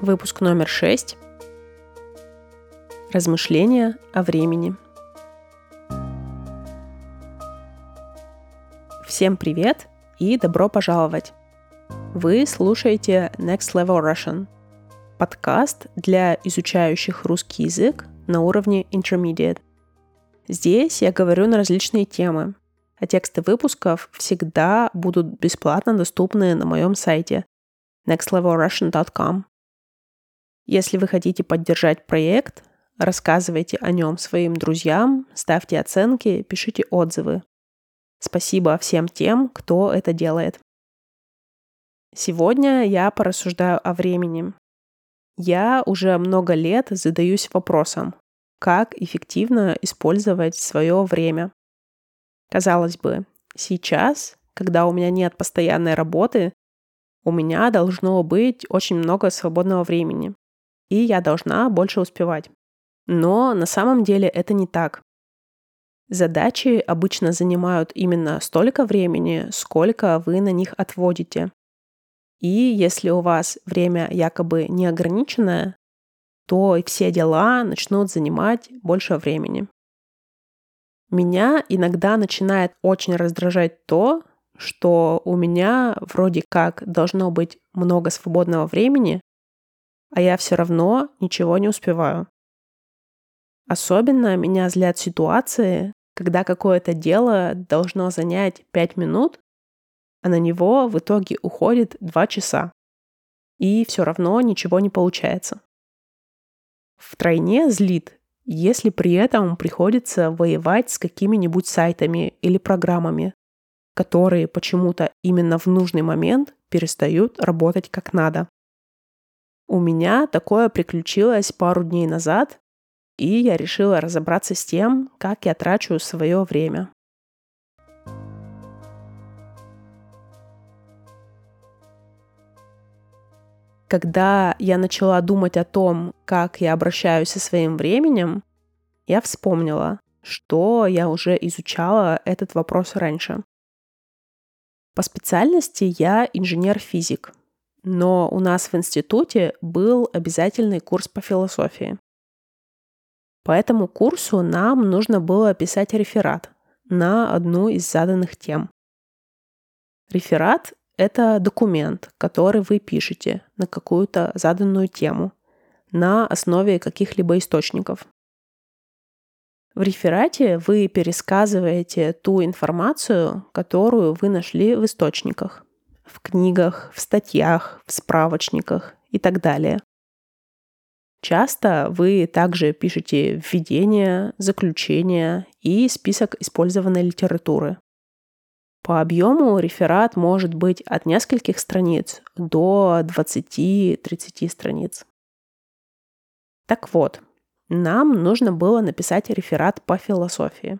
Выпуск номер 6. Размышления о времени. Всем привет и добро пожаловать! Вы слушаете Next Level Russian, подкаст для изучающих русский язык на уровне Intermediate. Здесь я говорю на различные темы, а тексты выпусков всегда будут бесплатно доступны на моем сайте nextlevelrussian.com. Если вы хотите поддержать проект, рассказывайте о нем своим друзьям, ставьте оценки, пишите отзывы. Спасибо всем тем, кто это делает. Сегодня я порассуждаю о времени. Я уже много лет задаюсь вопросом, как эффективно использовать свое время. Казалось бы, сейчас, когда у меня нет постоянной работы, у меня должно быть очень много свободного времени, и я должна больше успевать. Но на самом деле это не так. Задачи обычно занимают именно столько времени, сколько вы на них отводите. И если у вас время якобы неограниченное, то и все дела начнут занимать больше времени. Меня иногда начинает очень раздражать то, что у меня вроде как должно быть много свободного времени, а я все равно ничего не успеваю. Особенно меня злят ситуации, когда какое-то дело должно занять 5 минут, а на него в итоге уходит 2 часа. И все равно ничего не получается. Втройне злит, если при этом приходится воевать с какими-нибудь сайтами или программами, которые почему-то именно в нужный момент перестают работать как надо. У меня такое приключилось пару дней назад, и я решила разобраться с тем, как я трачу свое время. Когда я начала думать о том, как я обращаюсь со своим временем, я вспомнила, что я уже изучала этот вопрос раньше. По специальности я инженер-физик, но у нас в институте был обязательный курс по философии. По этому курсу нам нужно было писать реферат на одну из заданных тем. Реферат — это документ, который вы пишете на какую-то заданную тему на основе каких-либо источников. В реферате вы пересказываете ту информацию, которую вы нашли в источниках, в книгах, в статьях, в справочниках и так далее. Часто вы также пишете введение, заключение и список использованной литературы. По объему реферат может быть от нескольких страниц до 20-30 страниц. Так вот, нам нужно было написать реферат по философии.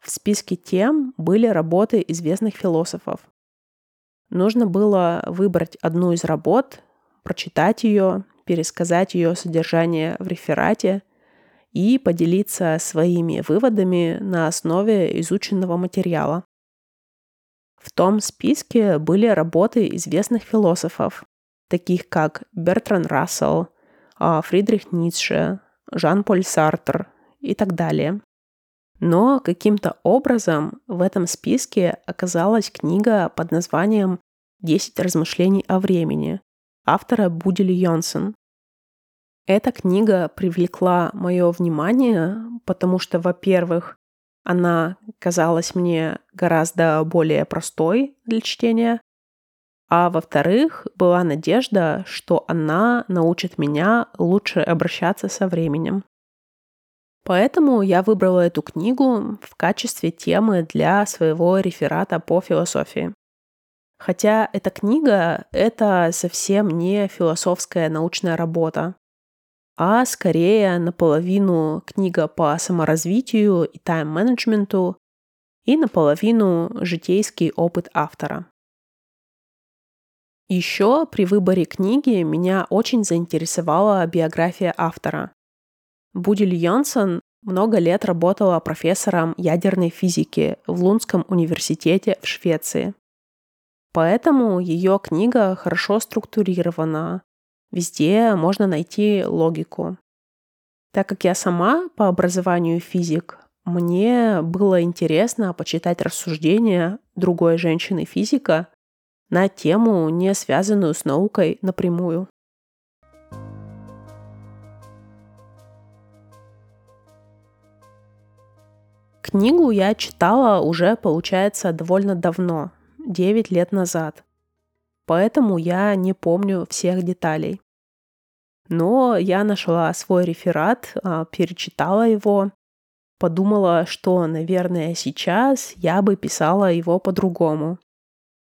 В списке тем были работы известных философов. Нужно было выбрать одну из работ, прочитать ее, пересказать ее содержание в реферате и поделиться своими выводами на основе изученного материала. В том списке были работы известных философов, таких как Бертран Рассел, а, Фридрих Ницше, Жан-Поль Сартер и так далее. Но каким-то образом в этом списке оказалась книга под названием «10 размышлений о времени» автора Будили Йонсон. Эта книга привлекла мое внимание, потому что, во-первых, она казалась мне гораздо более простой для чтения, а во-вторых, была надежда, что она научит меня лучше обращаться со временем. Поэтому я выбрала эту книгу в качестве темы для своего реферата по философии. Хотя эта книга — это совсем не философская научная работа, а скорее наполовину книга по саморазвитию и тайм-менеджменту и наполовину житейский опыт автора. Еще при выборе книги меня очень заинтересовала биография автора. Будиль Йонсон много лет работала профессором ядерной физики в Лунском университете в Швеции. Поэтому ее книга хорошо структурирована, Везде можно найти логику. Так как я сама по образованию физик, мне было интересно почитать рассуждения другой женщины-физика на тему, не связанную с наукой напрямую. Книгу я читала уже, получается, довольно давно, 9 лет назад. Поэтому я не помню всех деталей. Но я нашла свой реферат, а, перечитала его, подумала, что, наверное, сейчас я бы писала его по-другому.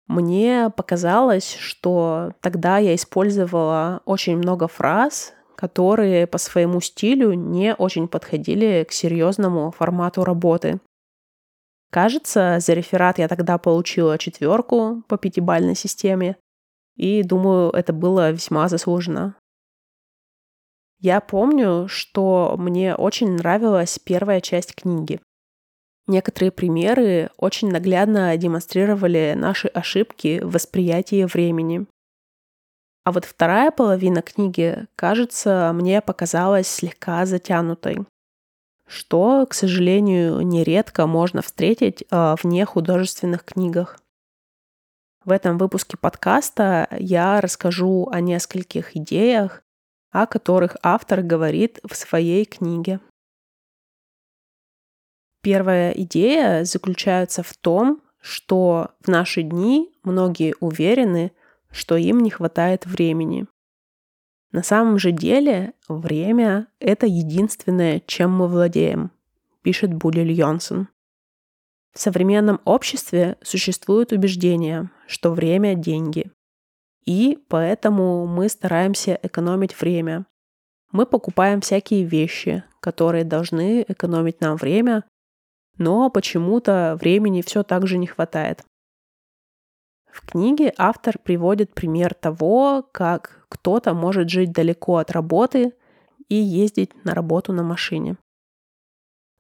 Мне показалось, что тогда я использовала очень много фраз, которые по своему стилю не очень подходили к серьезному формату работы. Кажется, за реферат я тогда получила четверку по пятибалльной системе, и думаю, это было весьма заслуженно. Я помню, что мне очень нравилась первая часть книги. Некоторые примеры очень наглядно демонстрировали наши ошибки в восприятии времени. А вот вторая половина книги, кажется, мне показалась слегка затянутой, что, к сожалению, нередко можно встретить э, в нехудожественных книгах. В этом выпуске подкаста я расскажу о нескольких идеях, о которых автор говорит в своей книге. Первая идея заключается в том, что в наши дни многие уверены, что им не хватает времени. На самом же деле время — это единственное, чем мы владеем, пишет Булель Йонсон. В современном обществе существует убеждение, что время — деньги. И поэтому мы стараемся экономить время. Мы покупаем всякие вещи, которые должны экономить нам время, но почему-то времени все так же не хватает. В книге автор приводит пример того, как кто-то может жить далеко от работы и ездить на работу на машине.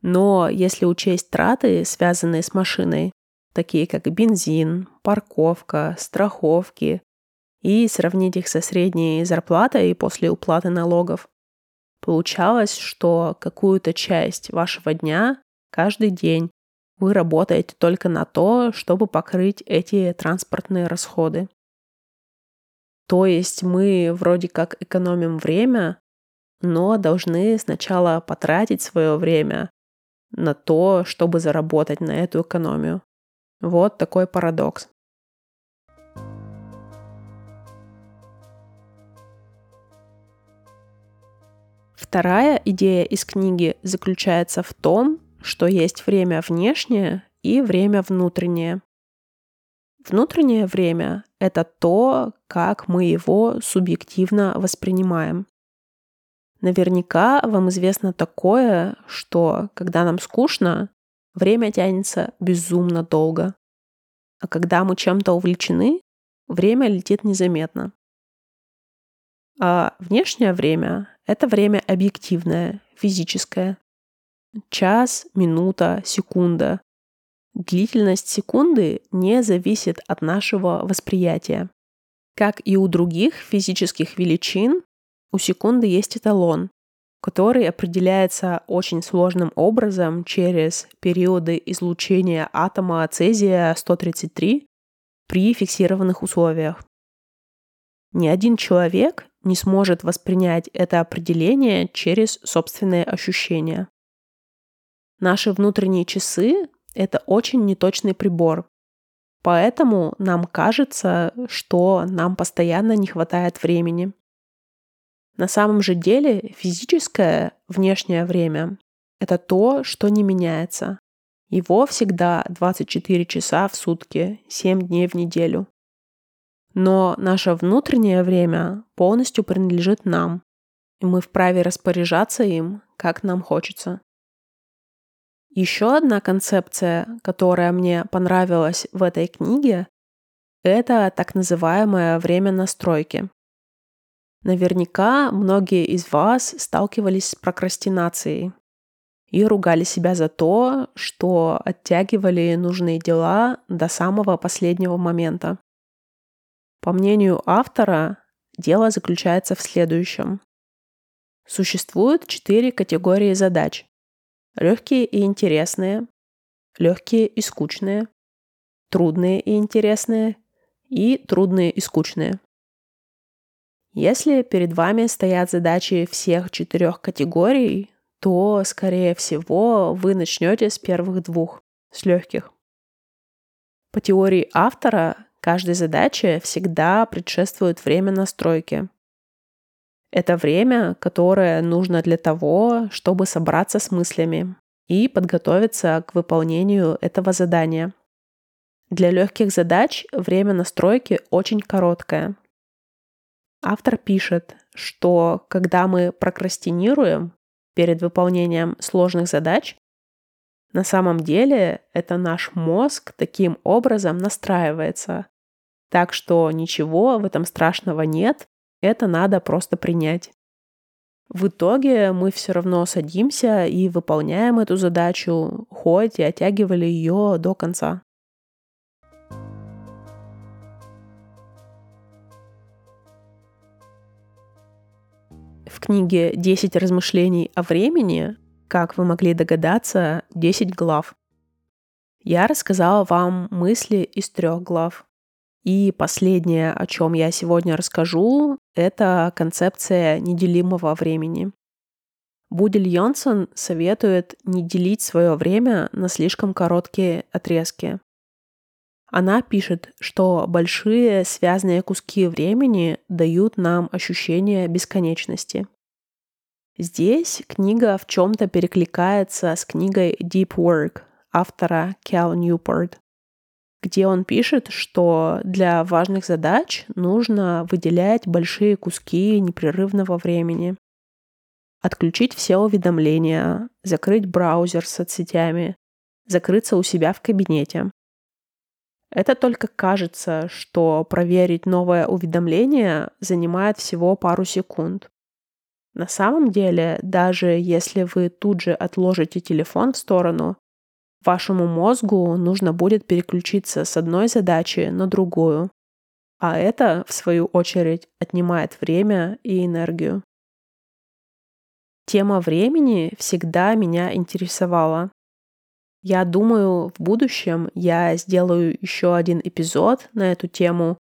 Но если учесть траты, связанные с машиной, такие как бензин, парковка, страховки, и сравнить их со средней зарплатой после уплаты налогов, получалось, что какую-то часть вашего дня каждый день вы работаете только на то, чтобы покрыть эти транспортные расходы. То есть мы вроде как экономим время, но должны сначала потратить свое время на то, чтобы заработать на эту экономию. Вот такой парадокс. Вторая идея из книги заключается в том, что есть время внешнее и время внутреннее. Внутреннее время — это то, как мы его субъективно воспринимаем. Наверняка вам известно такое, что когда нам скучно, время тянется безумно долго. А когда мы чем-то увлечены, время летит незаметно. А внешнее время — это время объективное, физическое. Час, минута, секунда. Длительность секунды не зависит от нашего восприятия. Как и у других физических величин, у секунды есть эталон, который определяется очень сложным образом через периоды излучения атома цезия-133 при фиксированных условиях. Ни один человек не сможет воспринять это определение через собственные ощущения. Наши внутренние часы — это очень неточный прибор. Поэтому нам кажется, что нам постоянно не хватает времени. На самом же деле физическое внешнее время — это то, что не меняется. Его всегда 24 часа в сутки, 7 дней в неделю. Но наше внутреннее время полностью принадлежит нам, и мы вправе распоряжаться им, как нам хочется. Еще одна концепция, которая мне понравилась в этой книге, это так называемое время настройки. Наверняка многие из вас сталкивались с прокрастинацией и ругали себя за то, что оттягивали нужные дела до самого последнего момента. По мнению автора, дело заключается в следующем. Существует четыре категории задач. Легкие и интересные, легкие и скучные, трудные и интересные и трудные и скучные. Если перед вами стоят задачи всех четырех категорий, то, скорее всего, вы начнете с первых двух, с легких. По теории автора, каждой задаче всегда предшествует время настройки. Это время, которое нужно для того, чтобы собраться с мыслями и подготовиться к выполнению этого задания. Для легких задач время настройки очень короткое. Автор пишет, что когда мы прокрастинируем перед выполнением сложных задач, на самом деле это наш мозг таким образом настраивается. Так что ничего в этом страшного нет, это надо просто принять. В итоге мы все равно садимся и выполняем эту задачу, хоть и оттягивали ее до конца. В книге «10 размышлений о времени» Как вы могли догадаться, 10 глав. Я рассказала вам мысли из трех глав. И последнее, о чем я сегодня расскажу, это концепция неделимого времени. Будель Йонсон советует не делить свое время на слишком короткие отрезки. Она пишет, что большие связанные куски времени дают нам ощущение бесконечности. Здесь книга в чем-то перекликается с книгой Deep Work автора Кел Ньюпорт, где он пишет, что для важных задач нужно выделять большие куски непрерывного времени, отключить все уведомления, закрыть браузер с соцсетями, закрыться у себя в кабинете. Это только кажется, что проверить новое уведомление занимает всего пару секунд. На самом деле, даже если вы тут же отложите телефон в сторону, вашему мозгу нужно будет переключиться с одной задачи на другую. А это, в свою очередь, отнимает время и энергию. Тема времени всегда меня интересовала. Я думаю, в будущем я сделаю еще один эпизод на эту тему,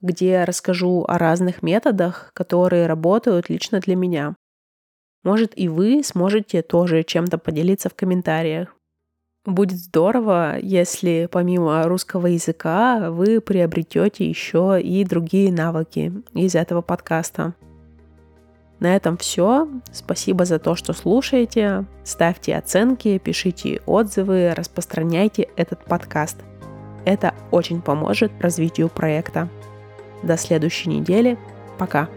где расскажу о разных методах, которые работают лично для меня. Может, и вы сможете тоже чем-то поделиться в комментариях. Будет здорово, если помимо русского языка вы приобретете еще и другие навыки из этого подкаста. На этом все. Спасибо за то, что слушаете. Ставьте оценки, пишите отзывы, распространяйте этот подкаст. Это очень поможет развитию проекта. До следующей недели. Пока.